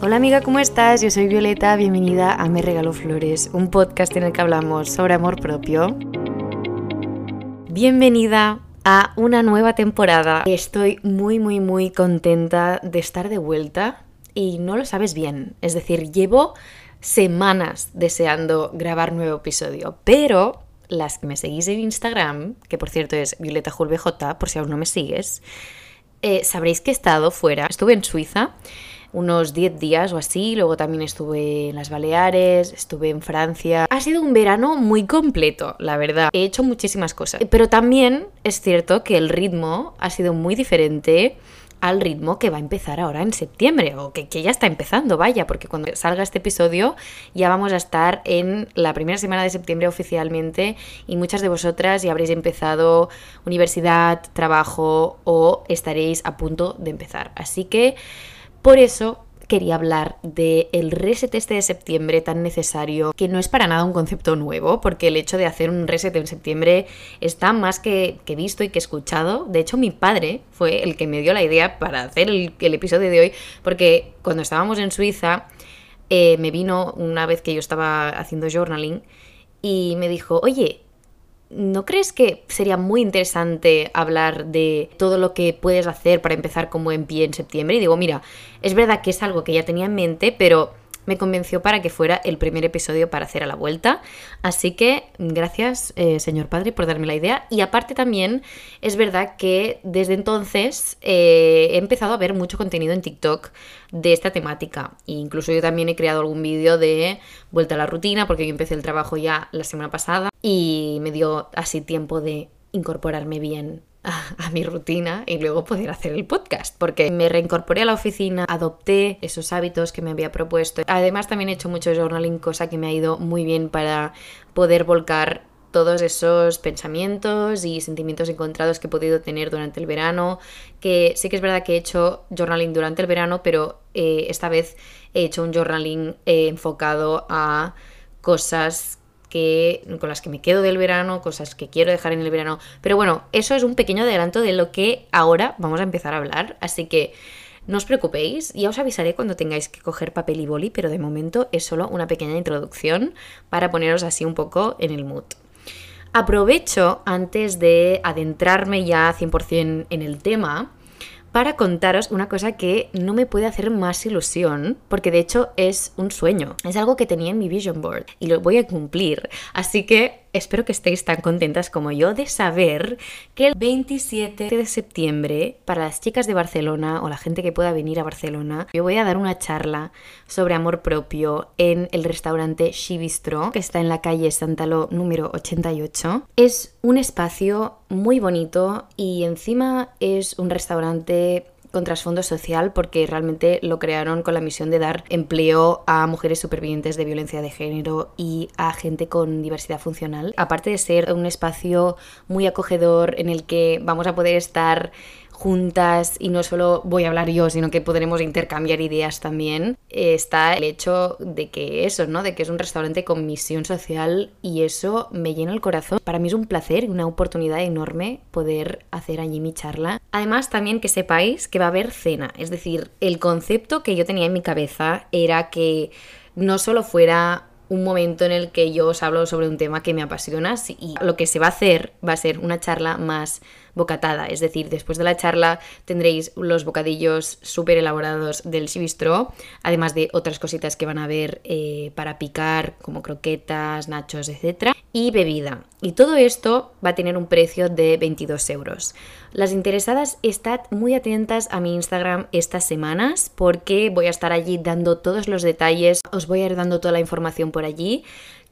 Hola amiga, ¿cómo estás? Yo soy Violeta, bienvenida a Me Regalo Flores, un podcast en el que hablamos sobre amor propio. Bienvenida a una nueva temporada. Estoy muy, muy, muy contenta de estar de vuelta y no lo sabes bien. Es decir, llevo semanas deseando grabar nuevo episodio, pero las que me seguís en Instagram, que por cierto es Violeta por si aún no me sigues, eh, sabréis que he estado fuera. Estuve en Suiza unos 10 días o así, luego también estuve en las Baleares, estuve en Francia. Ha sido un verano muy completo, la verdad. He hecho muchísimas cosas, pero también es cierto que el ritmo ha sido muy diferente al ritmo que va a empezar ahora en septiembre, o que, que, ya está empezando, vaya, porque cuando salga este episodio ya vamos a estar en la primera semana de septiembre oficialmente y muchas de vosotras ya habréis empezado universidad, trabajo o estaréis a punto de empezar. Así que por eso quería hablar del el reset este de septiembre tan necesario, que no es para nada un concepto nuevo, porque el hecho de hacer un reset en septiembre está más que, visto y que escuchado. De hecho, mi padre fue el que me dio la idea para hacer el, episodio de hoy, porque cuando estábamos en Suiza, eh, me vino una vez que yo estaba haciendo journaling y me dijo, oye, ¿No crees que sería muy interesante hablar de todo lo que puedes hacer para empezar como en pie en septiembre? Y digo, mira, es verdad que es algo que ya tenía en mente, pero me convenció para que fuera el primer episodio para hacer a la vuelta. Así que gracias, eh, señor padre, por darme la idea. Y aparte también es verdad que desde entonces eh, he empezado a ver mucho contenido en TikTok de esta temática. E incluso yo también he creado algún vídeo de vuelta a la rutina, porque yo empecé el trabajo ya la semana pasada y me dio así tiempo de incorporarme bien a, mi rutina y luego poder hacer el podcast, porque me reincorporé a la oficina, adopté esos hábitos que me había propuesto. Además también he hecho mucho journaling, cosa que me ha ido muy bien para poder volcar todos esos pensamientos y sentimientos encontrados que he podido tener durante el verano, que sí que es verdad que he hecho journaling durante el verano, pero eh, esta vez he hecho un journaling eh, enfocado a cosas que, con las que me quedo del verano, cosas que quiero dejar en el verano. Pero bueno, eso es un pequeño adelanto de lo que ahora vamos a empezar a hablar. Así que no os preocupéis, ya os avisaré cuando tengáis que coger papel y boli, pero de momento es solo una pequeña introducción para poneros así un poco en el mood. Aprovecho antes de adentrarme ya 100% en el tema para contaros una cosa que no me puede hacer más ilusión, porque de hecho es un sueño, es algo que tenía en mi vision board y lo voy a cumplir. Así que espero que estéis tan contentas como yo de saber que el 27 de septiembre, para las chicas de Barcelona o la gente que pueda venir a Barcelona, yo voy a dar una charla sobre amor propio en el restaurante Shibistro, que está en la calle Santaló número 88. Es un espacio muy bonito y encima es un restaurante con trasfondo social porque realmente lo crearon con la misión de dar empleo a mujeres supervivientes de violencia de género y a gente con diversidad funcional. Aparte de ser un espacio muy acogedor en el que vamos a poder estar juntas y no solo voy a hablar yo, sino que podremos intercambiar ideas también, está el hecho de que eso, ¿no? De que es un restaurante con misión social y eso me llena el corazón. Para mí es un placer y una oportunidad enorme poder hacer allí mi charla. Además, también que sepáis que va a haber cena, es decir, el concepto que yo tenía en mi cabeza era que no solo fuera un momento en el que yo os hablo sobre un tema que me apasiona y lo que se va a hacer va a ser una charla más bocatada, es decir, después de la charla tendréis los bocadillos súper elaborados del Sibistro, además de otras cositas que van a ver eh, para picar, como croquetas, nachos, etc. Y bebida. Y todo esto va a tener un precio de 22 euros. Las interesadas, estad muy atentas a mi Instagram estas semanas porque voy a estar allí dando todos los detalles, os voy a ir dando toda la información por allí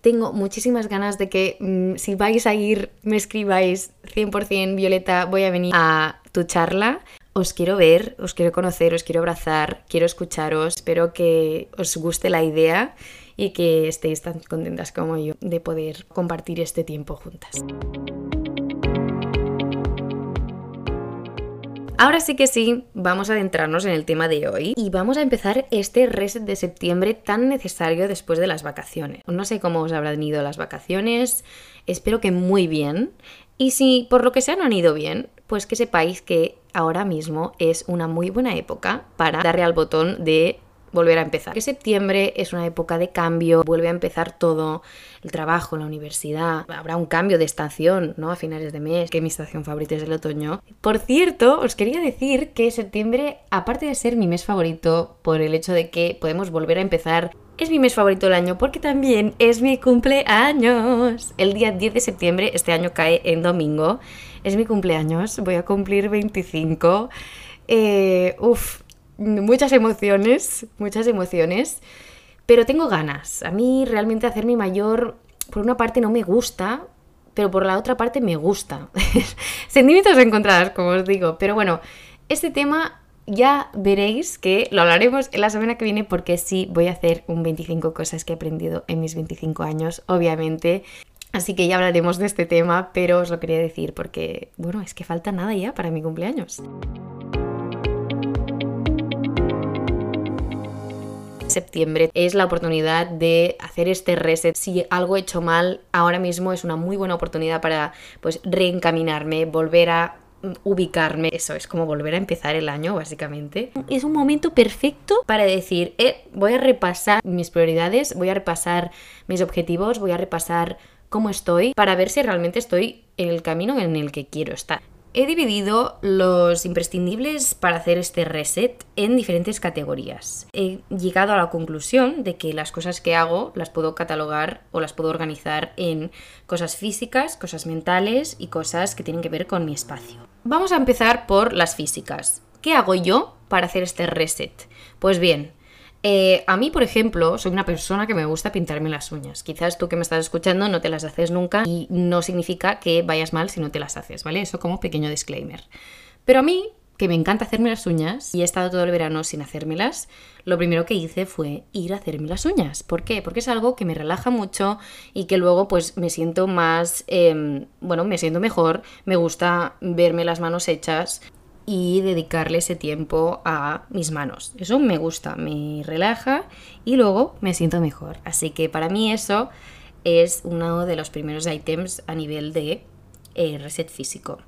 tengo muchísimas ganas de que mm, si vais a ir me escribáis 100% Violeta, voy a venir a tu charla. Os quiero ver, os quiero conocer, os quiero abrazar, quiero escucharos, espero que os guste la idea y que estéis tan contentas como yo de poder compartir este tiempo juntas. Ahora sí que sí, vamos a adentrarnos en el tema de hoy y vamos a empezar este reset de septiembre tan necesario después de las vacaciones. No sé cómo os habrán ido las vacaciones, espero que muy bien. Y si por lo que sea no han ido bien, pues que sepáis que ahora mismo es una muy buena época para darle al botón de volver a empezar. Que septiembre es una época de cambio, vuelve a empezar todo, el trabajo, la universidad, habrá un cambio de estación, ¿no? A finales de mes, que mi estación favorita es el otoño. Por cierto, os quería decir que septiembre, aparte de ser mi mes favorito por el hecho de que podemos volver a empezar es mi mes favorito del año porque también es mi cumpleaños. El día 10 de septiembre, este año cae en domingo, es mi cumpleaños, voy a cumplir 25. Eh, uf, muchas emociones, muchas emociones, pero tengo ganas. A mí realmente hacer mi mayor, por una parte no me gusta, pero por la otra parte me gusta. Sentimientos encontrados, como os digo, pero bueno, este tema ya veréis que lo hablaremos en la semana que viene porque sí voy a hacer un 25 cosas que he aprendido en mis 25 años, obviamente. Así que ya hablaremos de este tema, pero os lo quería decir porque, bueno, es que falta nada ya para mi cumpleaños. Septiembre es la oportunidad de hacer este reset. Si algo he hecho mal, ahora mismo es una muy buena oportunidad para pues reencaminarme, volver a ubicarme. Eso es como volver a empezar el año, básicamente. Es un momento perfecto para decir, eh, voy a repasar mis prioridades, voy a repasar mis objetivos, voy a repasar cómo estoy para ver si realmente estoy en el camino en el que quiero estar. He dividido los imprescindibles para hacer este reset en diferentes categorías. He llegado a la conclusión de que las cosas que hago las puedo catalogar o las puedo organizar en cosas físicas, cosas mentales y cosas que tienen que ver con mi espacio. Vamos a empezar por las físicas. ¿Qué hago yo para hacer este reset? Pues bien, eh, a mí, por ejemplo, soy una persona que me gusta pintarme las uñas. Quizás tú que me estás escuchando no te las haces nunca y no significa que vayas mal si no te las haces, ¿vale? Eso como pequeño disclaimer. Pero a mí, que me encanta hacerme las uñas y he estado todo el verano sin hacérmelas, lo primero que hice fue ir a hacerme las uñas. ¿Por qué? Porque es algo que me relaja mucho y que luego pues me siento más, em, bueno, me siento mejor, me gusta verme las manos hechas y dedicarle ese tiempo a mis manos. Eso me gusta, me relaja y luego me siento mejor. Así que para mí eso es uno de los primeros ítems a nivel de eh, reset físico.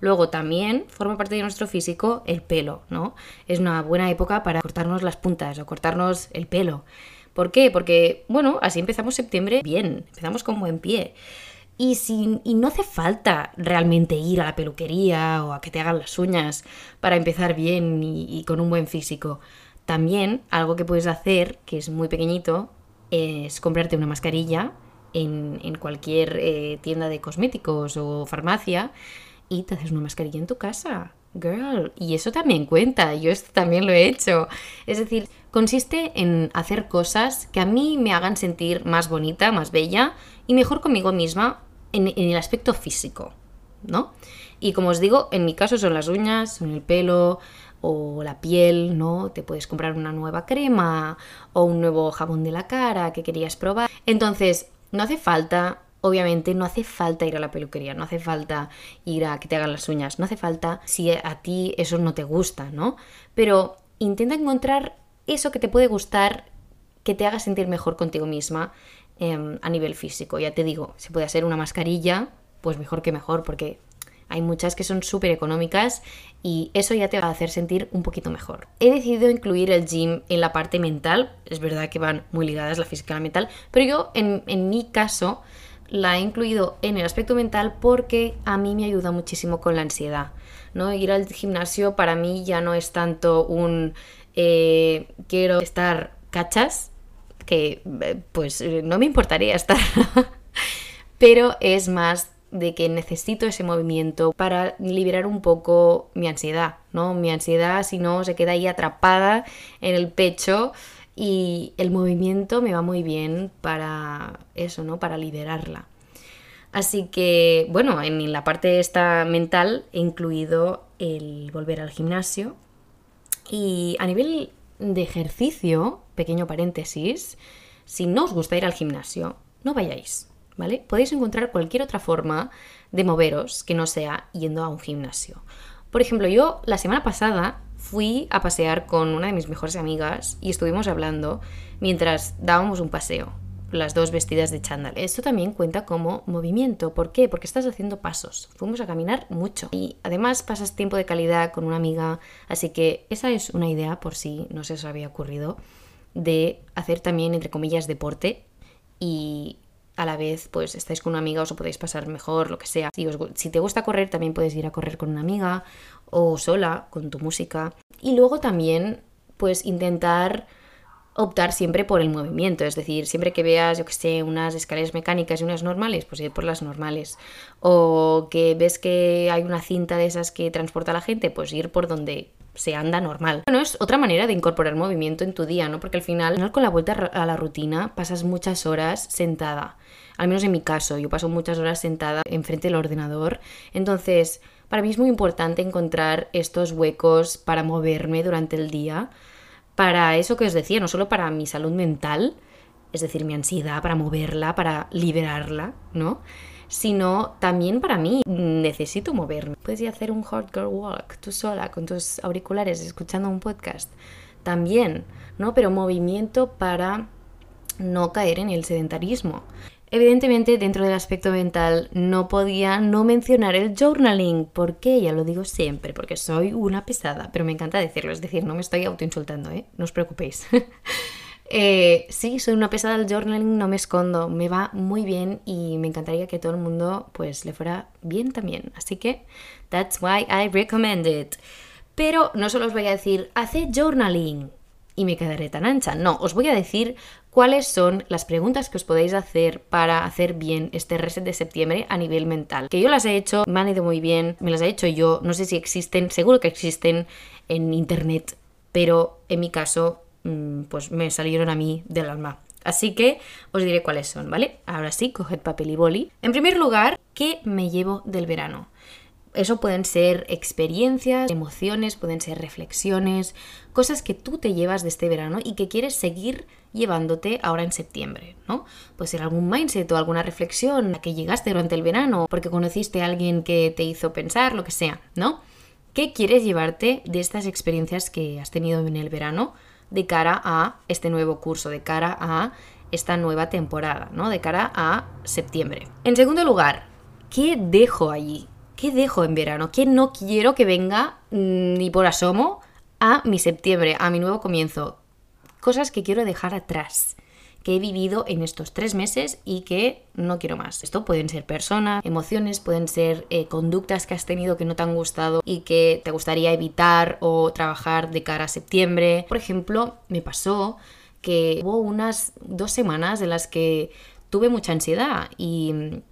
Luego también forma parte de nuestro físico el pelo, ¿no? Es una buena época para cortarnos las puntas o cortarnos el pelo. ¿Por qué? Porque, bueno, así empezamos septiembre bien, empezamos con buen pie. Y, si, no hace falta realmente ir a la peluquería o a que te hagan las uñas para empezar bien y, con un buen físico. También algo que puedes hacer, que es muy pequeñito, es comprarte una mascarilla en, cualquier eh, tienda de cosméticos o farmacia y te haces una mascarilla en tu casa. Girl, y eso también cuenta, yo esto también lo he hecho. Es decir, consiste en hacer cosas que a mí me hagan sentir más bonita, más bella y mejor conmigo misma en, el aspecto físico, ¿no? Y como os digo, en mi caso son las uñas, son el pelo o la piel, ¿no? Te puedes comprar una nueva crema o un nuevo jabón de la cara que querías probar. Entonces, no hace falta, obviamente, no hace falta ir a la peluquería, no hace falta ir a que te hagan las uñas, no hace falta si a ti eso no te gusta, ¿no? Pero intenta encontrar eso que te puede gustar, que te haga sentir mejor contigo misma Em, a nivel físico. Ya te digo, si puede hacer una mascarilla, pues mejor que mejor, porque hay muchas que son súper económicas y eso ya te va a hacer sentir un poquito mejor. He decidido incluir el gym en la parte mental, es verdad que van muy ligadas la física y la mental, pero yo en, en mi caso la he incluido en el aspecto mental porque a mí me ayuda muchísimo con la ansiedad. ¿no? Ir al gimnasio para mí ya no es tanto un eh, quiero estar cachas, que eh, pues eh, no me importaría estar, pero es más de que necesito ese movimiento para liberar un poco mi ansiedad, ¿no? Mi ansiedad si no se queda ahí atrapada en el pecho y el movimiento me va muy bien para eso, ¿no? Para liberarla. Así que, bueno, en la parte esta mental he incluido el volver al gimnasio y a nivel de ejercicio, pequeño paréntesis, si no os gusta ir al gimnasio, no vayáis, ¿vale? Podéis encontrar cualquier otra forma de moveros que no sea yendo a un gimnasio. Por ejemplo, yo la semana pasada fui a pasear con una de mis mejores amigas y estuvimos hablando mientras dábamos un paseo las dos vestidas de chándal. Esto también cuenta como movimiento. ¿Por qué? Porque estás haciendo pasos. Fuimos a caminar mucho. Y además pasas tiempo de calidad con una amiga. Así que esa es una idea por si no se os había ocurrido. de hacer también, entre comillas, deporte y a la vez pues estáis con una amiga, os podéis pasar mejor, lo que sea. Si, si te gusta correr, también puedes ir a correr con una amiga o sola, con tu música. Y luego también pues intentar optar siempre por el movimiento, es decir, siempre que veas, yo que sé, unas escaleras mecánicas y unas normales, pues ir por las normales. O que ves que hay una cinta de esas que transporta a la gente, pues ir por donde se anda normal. Bueno, es otra manera de incorporar movimiento en tu día, ¿no? Porque al final, con la vuelta a la rutina, pasas muchas horas sentada. Al menos en mi caso, yo paso muchas horas sentada enfrente del ordenador. Entonces, para mí es muy importante encontrar estos huecos para moverme durante el día. Para eso que os decía, no solo para mi salud mental, es decir, mi ansiedad, para moverla, para liberarla, ¿no? sino también para mí. Necesito moverme. Puedes ir a hacer un hard girl walk tú sola con tus auriculares escuchando un podcast. También, ¿no? Pero movimiento para no caer en el sedentarismo. Evidentemente, dentro del aspecto mental, no podía no mencionar el journaling. ¿Por qué? Ya lo digo siempre, porque soy una pesada, pero me encanta decirlo, es decir, no me estoy autoinsultando, ¿eh? No os preocupéis. Eh, sí, soy una pesada del journaling, no me escondo, me va muy bien y me encantaría que todo el mundo pues le fuera bien también. Así que that's why I recommend it. Pero no solo os voy a decir, haced journaling y me quedaré tan ancha. No, os voy a decir cuáles son las preguntas que os podéis hacer para hacer bien este reset de septiembre a nivel mental. Que yo las he hecho, me han ido muy bien, me las he hecho yo, no sé si existen, seguro que existen en internet, pero en mi caso Mm, pues me salieron a mí del alma. Así que os diré cuáles son, ¿vale? Ahora sí, coged papel y boli. En primer lugar, ¿qué me llevo del verano? Eso pueden ser experiencias, emociones, pueden ser reflexiones, cosas que tú te llevas de este verano y que quieres seguir llevándote ahora en septiembre, ¿no? Puede ser algún mindset o alguna reflexión a que llegaste durante el verano, porque conociste a alguien que te hizo pensar, lo que sea, ¿no? ¿Qué quieres llevarte de estas experiencias que has tenido en el verano? de cara a este nuevo curso, de cara a esta nueva temporada, ¿no? De cara a septiembre. En segundo lugar, ¿qué dejo allí? ¿Qué dejo en verano? ¿Qué no quiero que venga mm, ni por asomo a mi septiembre, a mi nuevo comienzo? Cosas que quiero dejar atrás que he vivido en estos tres meses y que no quiero más. Esto pueden ser personas, emociones, pueden ser eh, conductas que has tenido que no te han gustado y que te gustaría evitar o trabajar de cara a septiembre. Por ejemplo, me pasó que hubo unas dos semanas en las que tuve mucha ansiedad y mm,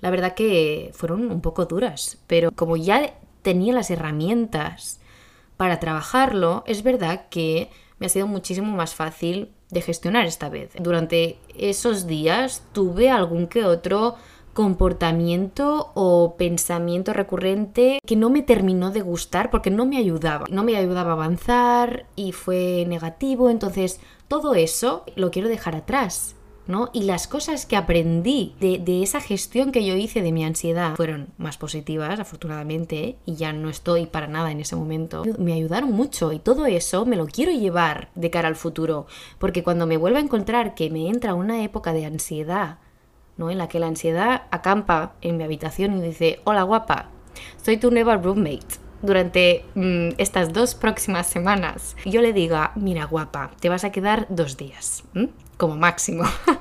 la verdad que fueron un poco duras, pero como ya tenía las herramientas para trabajarlo, es verdad que me ha sido muchísimo más fácil de gestionar esta vez. Durante esos días tuve algún que otro comportamiento o pensamiento recurrente que no me terminó de gustar porque no me ayudaba. No me ayudaba a avanzar y fue negativo. Entonces, todo eso lo quiero dejar atrás. Y las cosas que aprendí de, esa gestión que yo hice de mi ansiedad fueron más positivas, afortunadamente, y ya no estoy para nada en ese momento. Me ayudaron mucho y todo eso me lo quiero llevar de cara al futuro, porque cuando me vuelva a encontrar que me entra una época de ansiedad, ¿no? En la que la ansiedad acampa en mi habitación y dice, hola guapa, soy tu nueva roommate durante mm, estas dos próximas semanas yo le diga, mira guapa, te vas a quedar dos días como máximo.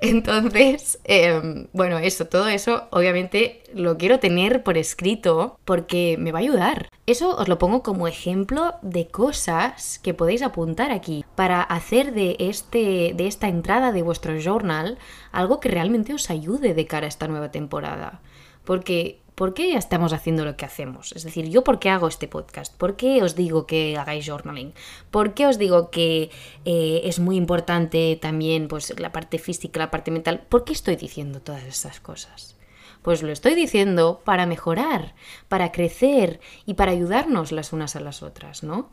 Entonces, em, bueno, eso, todo eso, obviamente lo quiero tener por escrito porque me va a ayudar. Eso os lo pongo como ejemplo de cosas que podéis apuntar aquí para hacer de, este, de esta entrada de vuestro journal algo que realmente os ayude de cara a esta nueva temporada. Porque ¿por qué estamos haciendo lo que hacemos? Es decir, ¿yo por qué hago este podcast? ¿Por qué os digo que hagáis journaling? ¿Por qué os digo que eh, es muy importante también pues, la parte física, la parte mental? ¿Por qué estoy diciendo todas estas cosas? Pues lo estoy diciendo para mejorar, para crecer y para ayudarnos las unas a las otras, ¿no?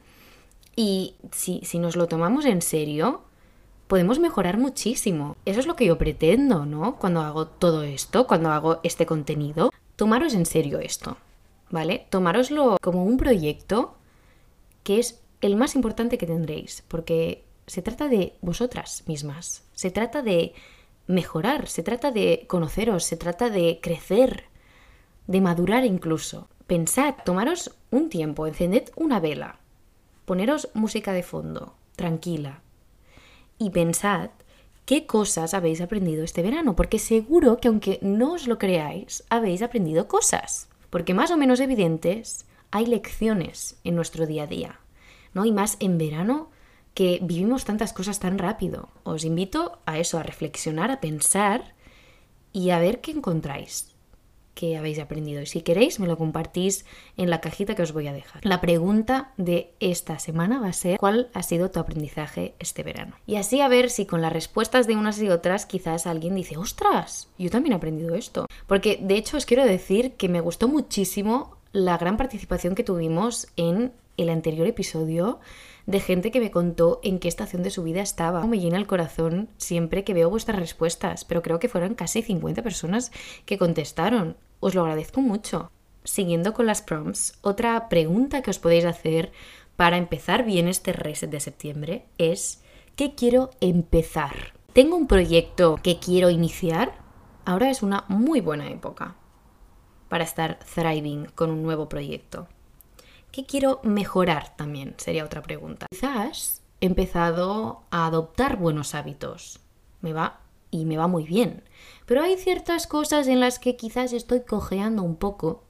Y si, si nos lo tomamos en serio, podemos mejorar muchísimo. Eso es lo que yo pretendo, ¿no? Cuando hago todo esto, cuando hago este contenido tomaros en serio esto, ¿vale? Tomároslo como un proyecto que es el más importante que tendréis, porque se trata de vosotras mismas, se trata de mejorar, se trata de conoceros, se trata de crecer, de madurar incluso. Pensad, tomaros un tiempo, encended una vela, poneros música de fondo, tranquila, y pensad qué cosas habéis aprendido este verano, porque seguro que aunque no os lo creáis, habéis aprendido cosas, porque más o menos evidentes hay lecciones en nuestro día a día, ¿no? Y más en verano que vivimos tantas cosas tan rápido. Os invito a eso, a reflexionar, a pensar y a ver qué encontráis que habéis aprendido. Y si queréis, me lo compartís en la cajita que os voy a dejar. La pregunta de esta semana va a ser ¿cuál ha sido tu aprendizaje este verano? Y así a ver si con las respuestas de unas y otras quizás alguien dice, ostras, yo también he aprendido esto. Porque de hecho os quiero decir que me gustó muchísimo la gran participación que tuvimos en el anterior episodio de gente que me contó en qué estación de su vida estaba. Me llena el corazón siempre que veo vuestras respuestas, pero creo que fueron casi 50 personas que contestaron. Os lo agradezco mucho. Siguiendo con las prompts, otra pregunta que os podéis hacer para empezar bien este reset de septiembre es ¿qué quiero empezar? ¿Tengo un proyecto que quiero iniciar? Ahora es una muy buena época para estar thriving con un nuevo proyecto. ¿Qué quiero mejorar también? Sería otra pregunta. Quizás he empezado a adoptar buenos hábitos. Me va y me va muy bien. Pero hay ciertas cosas en las que quizás estoy cojeando un poco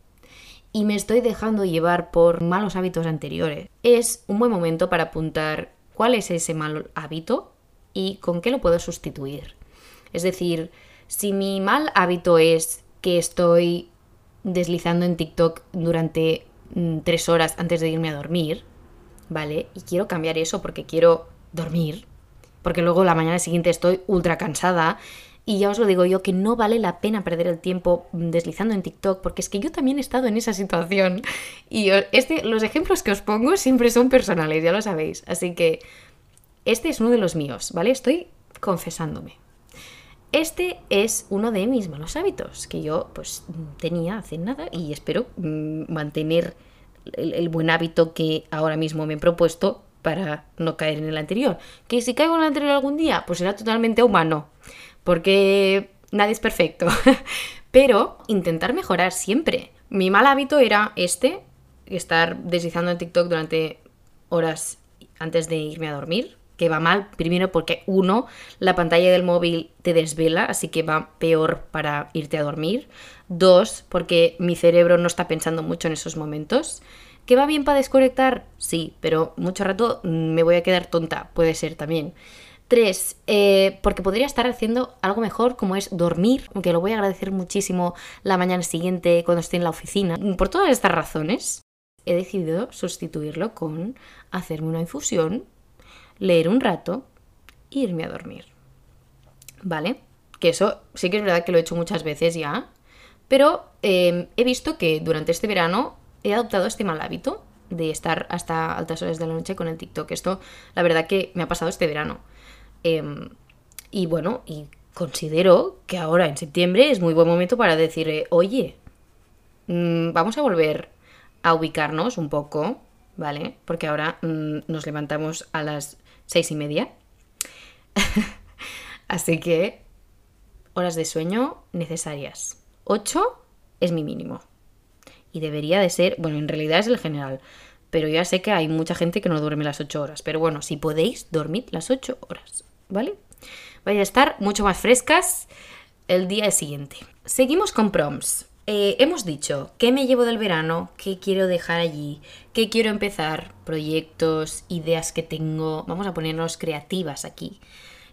y me estoy dejando llevar por malos hábitos anteriores. Es un buen momento para apuntar cuál es ese mal hábito y con qué lo puedo sustituir. Es decir, si mi mal hábito es que estoy deslizando en TikTok durante Mm, tres horas antes de irme a dormir, ¿vale? Y quiero cambiar eso porque quiero dormir, porque luego la mañana siguiente estoy ultra cansada. Y ya os lo digo yo que no vale la pena perder el tiempo deslizando en TikTok, porque es que yo también he estado en esa situación. Y este, los ejemplos que os pongo siempre son personales, ya lo sabéis. Así que este es uno de los míos, ¿vale? Estoy confesándome. Este es uno de mis malos hábitos que yo pues tenía hace nada y espero mm, mantener el, buen hábito que ahora mismo me he propuesto para no caer en el anterior. Que si caigo en el anterior algún día, pues será totalmente humano, porque nadie es perfecto. Pero intentar mejorar siempre. Mi mal hábito era este, estar deslizando en TikTok durante horas antes de irme a dormir, que va mal, primero porque uno, la pantalla del móvil te desvela, así que va peor para irte a dormir. Dos, porque mi cerebro no está pensando mucho en esos momentos. ¿Que va bien para desconectar? Sí, pero mucho rato me voy a quedar tonta, puede ser también. Tres, eh, porque podría estar haciendo algo mejor como es dormir, aunque lo voy a agradecer muchísimo la mañana siguiente cuando esté en la oficina. Por todas estas razones, he decidido sustituirlo con hacerme una infusión leer un rato e irme a dormir. ¿Vale? Que eso sí que es verdad que lo he hecho muchas veces ya, pero em, he visto que durante este verano he adoptado este mal hábito de estar hasta altas horas de la noche con el TikTok. Esto, la verdad que me ha pasado este verano. Em, y bueno, y considero que ahora en septiembre es muy buen momento para decir, oye, mm, vamos a volver a ubicarnos un poco, ¿vale? Porque ahora mm, nos levantamos a las seis y media. Así que horas de sueño necesarias. Ocho es mi mínimo. Y debería de ser, bueno, en realidad es el general. Pero ya sé que hay mucha gente que no duerme las ocho horas. Pero bueno, si podéis, dormid las ocho horas, ¿vale? Vais a estar mucho más frescas el día siguiente. Seguimos con proms. Eh, hemos dicho qué me llevo del verano, qué quiero dejar allí, qué quiero empezar, proyectos, ideas que tengo. Vamos a ponernos creativas aquí.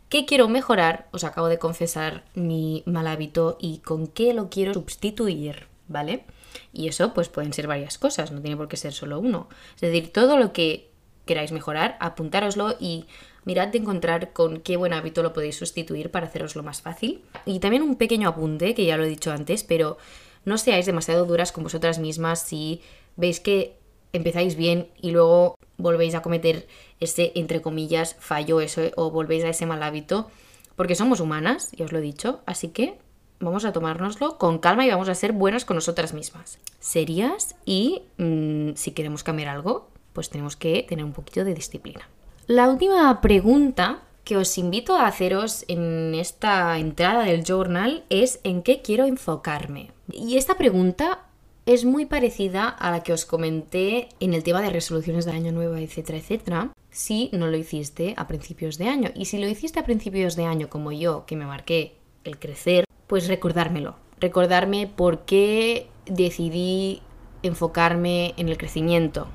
¿Qué quiero mejorar? Os acabo de confesar mi mal hábito y con qué lo quiero sustituir, ¿vale? Y eso pues pueden ser varias cosas, no tiene por qué ser solo uno. Es decir, todo lo que queráis mejorar, apuntároslo y mirad de encontrar con qué buen hábito lo podéis sustituir para haceroslo más fácil. Y también un pequeño apunte, que ya lo he dicho antes, pero no seáis demasiado duras con vosotras mismas si veis que empezáis bien y luego volvéis a cometer ese, entre comillas, fallo eso, o volvéis a ese mal hábito, porque somos humanas, ya os lo he dicho, así que vamos a tomárnoslo con calma y vamos a ser buenas con nosotras mismas. Serias y mm, si queremos cambiar algo, pues tenemos que tener un poquito de disciplina. La última pregunta que os invito a haceros en esta entrada del journal es en qué quiero enfocarme. Y esta pregunta es muy parecida a la que os comenté en el tema de resoluciones de año nuevo, etcétera, etcétera. si no lo hiciste a principios de año. Y si lo hiciste a principios de año como yo, que me marqué el crecer, pues recordármelo. Recordarme por qué decidí enfocarme en el crecimiento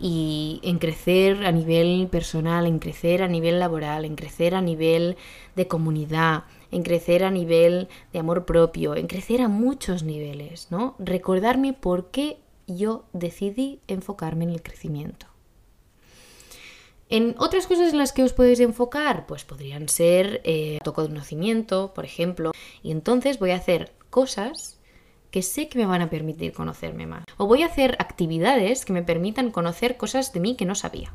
y en crecer a nivel personal, en crecer a nivel laboral, en crecer a nivel de comunidad, en crecer a nivel de amor propio, en crecer a muchos niveles, ¿no? Recordarme por qué yo decidí enfocarme en el crecimiento. En otras cosas en las que os podéis enfocar, pues podrían ser eh, autoconocimiento, por ejemplo, y entonces voy a hacer cosas que sé que me van a permitir conocerme más. O voy a hacer actividades que me permitan conocer cosas de mí que no sabía.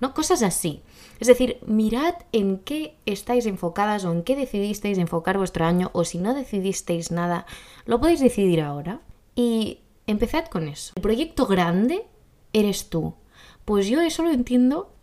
¿No? Cosas así. Es decir, mirad en qué estáis enfocadas o en qué decidisteis enfocar vuestro año o si no decidisteis nada, lo podéis decidir ahora y empezad con eso. El proyecto grande eres tú. Pues yo eso lo entiendo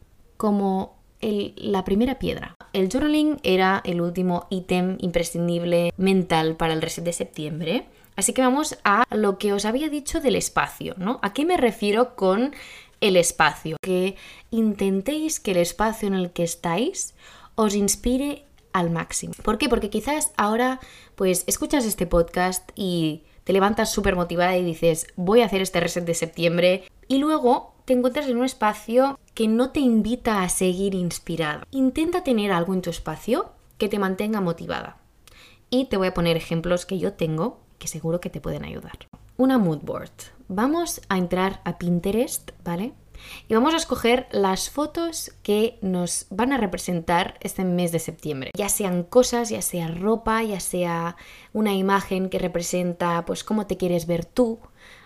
como la primera piedra. El journaling era el último ítem imprescindible mental para el reset de septiembre. Así que vamos a lo que os había dicho del espacio, ¿no? ¿A qué me refiero con el espacio? Que intentéis que el espacio en el que estáis os inspire al máximo. ¿Por qué? Porque quizás ahora pues escuchas este podcast y te levantas súper motivada y dices voy a hacer este reset de septiembre y luego te encuentras en un espacio que no te invita a seguir inspirada. Intenta tener algo en tu espacio que te mantenga motivada. Y te voy a poner ejemplos que yo tengo que seguro que te pueden ayudar. Una mood board. Vamos a entrar a Pinterest, ¿vale? Y vamos a escoger las fotos que nos van a representar este mes de septiembre. Ya sean cosas, ya sea ropa, ya sea una imagen que representa pues cómo te quieres ver tú,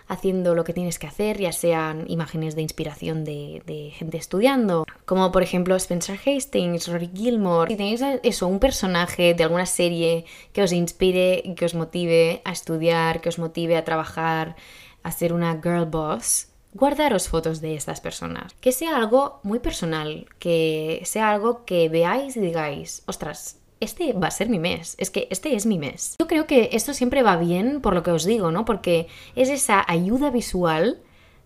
haciendo lo que tienes que hacer, ya sean imágenes de inspiración de, gente estudiando, como por ejemplo Spencer Hastings, Rory Gilmore. Si tenéis eso, un personaje de alguna serie que os inspire que os motive a estudiar, que os motive a trabajar, a ser una girl boss, guardaros fotos de estas personas. Que sea algo muy personal, que sea algo que veáis y digáis, ostras, este va a ser mi mes, es que este es mi mes. Yo creo que esto siempre va bien por lo que os digo, ¿no? Porque es esa ayuda visual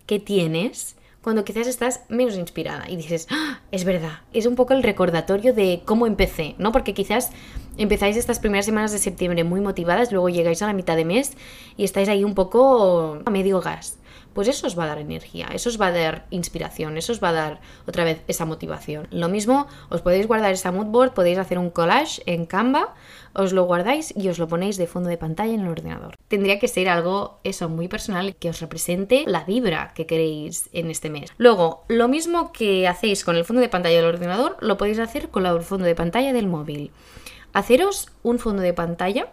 que tienes cuando quizás estás menos inspirada y dices, ¡Ah! es verdad, es un poco el recordatorio de cómo empecé, ¿no? Porque quizás empezáis estas primeras semanas de septiembre muy motivadas, luego llegáis a la mitad de mes y estáis ahí un poco a medio gas pues eso os va a dar energía, eso os va a dar inspiración, eso os va a dar otra vez esa motivación. Lo mismo, os podéis guardar esa mood board, podéis hacer un collage en Canva, os lo guardáis y os lo ponéis de fondo de pantalla en el ordenador. Tendría que ser algo, eso, muy personal, que os represente la vibra que queréis en este mes. Luego, lo mismo que hacéis con el fondo de pantalla del ordenador, lo podéis hacer con el fondo de pantalla del móvil. Haceros un fondo de pantalla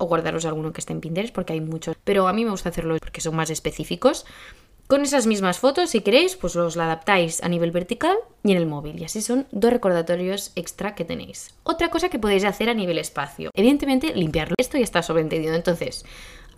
o guardaros alguno que esté en Pinterest porque hay muchos, pero a mí me gusta hacerlo porque son más específicos. Con esas mismas fotos, si queréis, pues os la adaptáis a nivel vertical y en el móvil. Y así son dos recordatorios extra que tenéis. Otra cosa que podéis hacer a nivel espacio. Evidentemente, limpiarlo. Esto ya está sobreentendido. Entonces,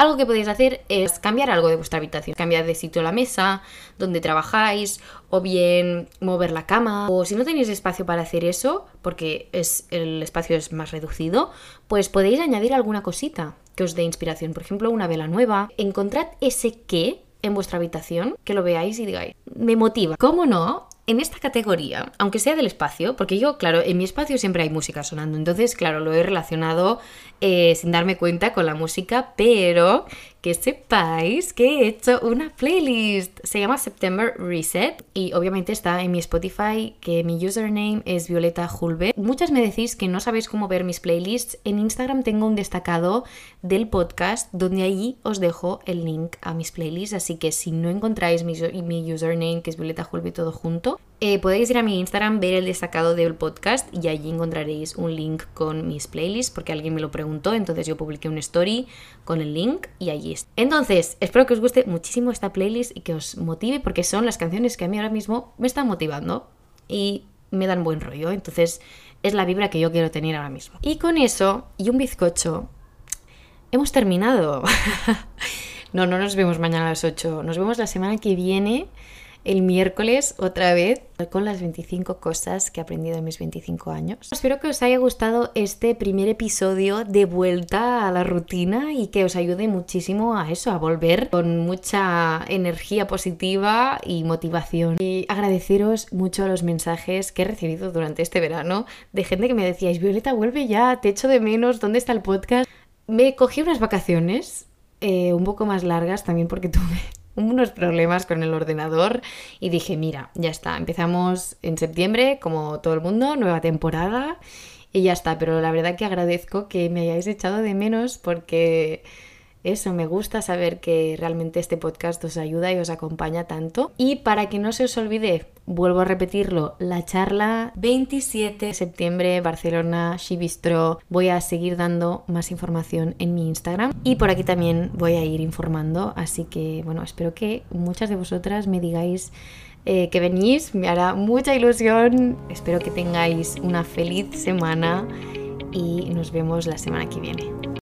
algo que podéis hacer es cambiar algo de vuestra habitación, cambiar de sitio la mesa, donde trabajáis, o bien mover la cama, o si no tenéis espacio para hacer eso, porque es, el espacio es más reducido, pues podéis añadir alguna cosita que os dé inspiración, por ejemplo, una vela nueva. Encontrad ese qué en vuestra habitación, que lo veáis y digáis, me motiva. ¿Cómo no? en esta categoría, aunque sea del espacio, porque yo, claro, en mi espacio siempre hay música sonando, entonces, claro, lo he relacionado eh, sin darme cuenta con la música, pero que sepáis que he hecho una playlist. Se llama September Reset y obviamente está en mi Spotify, que mi username es Violeta Julve. Muchas me decís que no sabéis cómo ver mis playlists. En Instagram tengo un destacado del podcast donde allí os dejo el link a mis playlists, así que si no encontráis mi, mi username, que es Violeta Julve todo junto, eh, podéis ir a mi Instagram, ver el destacado del podcast y allí encontraréis un link con mis playlists porque alguien me lo preguntó, entonces yo publiqué un story con el link y allí está. Entonces, espero que os guste muchísimo esta playlist y que os motive porque son las canciones que a mí ahora mismo me están motivando y me dan buen rollo, entonces es la vibra que yo quiero tener ahora mismo. Y con eso y un bizcocho, hemos terminado. no, no nos vemos mañana a las 8, nos vemos la semana que viene el miércoles otra vez con las 25 cosas que he aprendido en mis 25 años. Espero que os haya gustado este primer episodio de vuelta a la rutina y que os ayude muchísimo a eso, a volver con mucha energía positiva y motivación. Y agradeceros mucho los mensajes que he recibido durante este verano de gente que me decíais, Violeta, vuelve ya, te echo de menos, ¿dónde está el podcast? Me cogí unas vacaciones eh, un poco más largas también porque tuve unos problemas con el ordenador y dije, mira, ya está, empezamos en septiembre, como todo el mundo, nueva temporada y ya está, pero la verdad que agradezco que me hayáis echado de menos porque eso, me gusta saber que realmente este podcast os ayuda y os acompaña tanto. Y para que no se os olvide, vuelvo a repetirlo, la charla 27 de septiembre, Barcelona, Shibistro. Voy a seguir dando más información en mi Instagram y por aquí también voy a ir informando. Así que, bueno, espero que muchas de vosotras me digáis eh, que venís, me hará mucha ilusión. Espero que tengáis una feliz semana y nos vemos la semana que viene.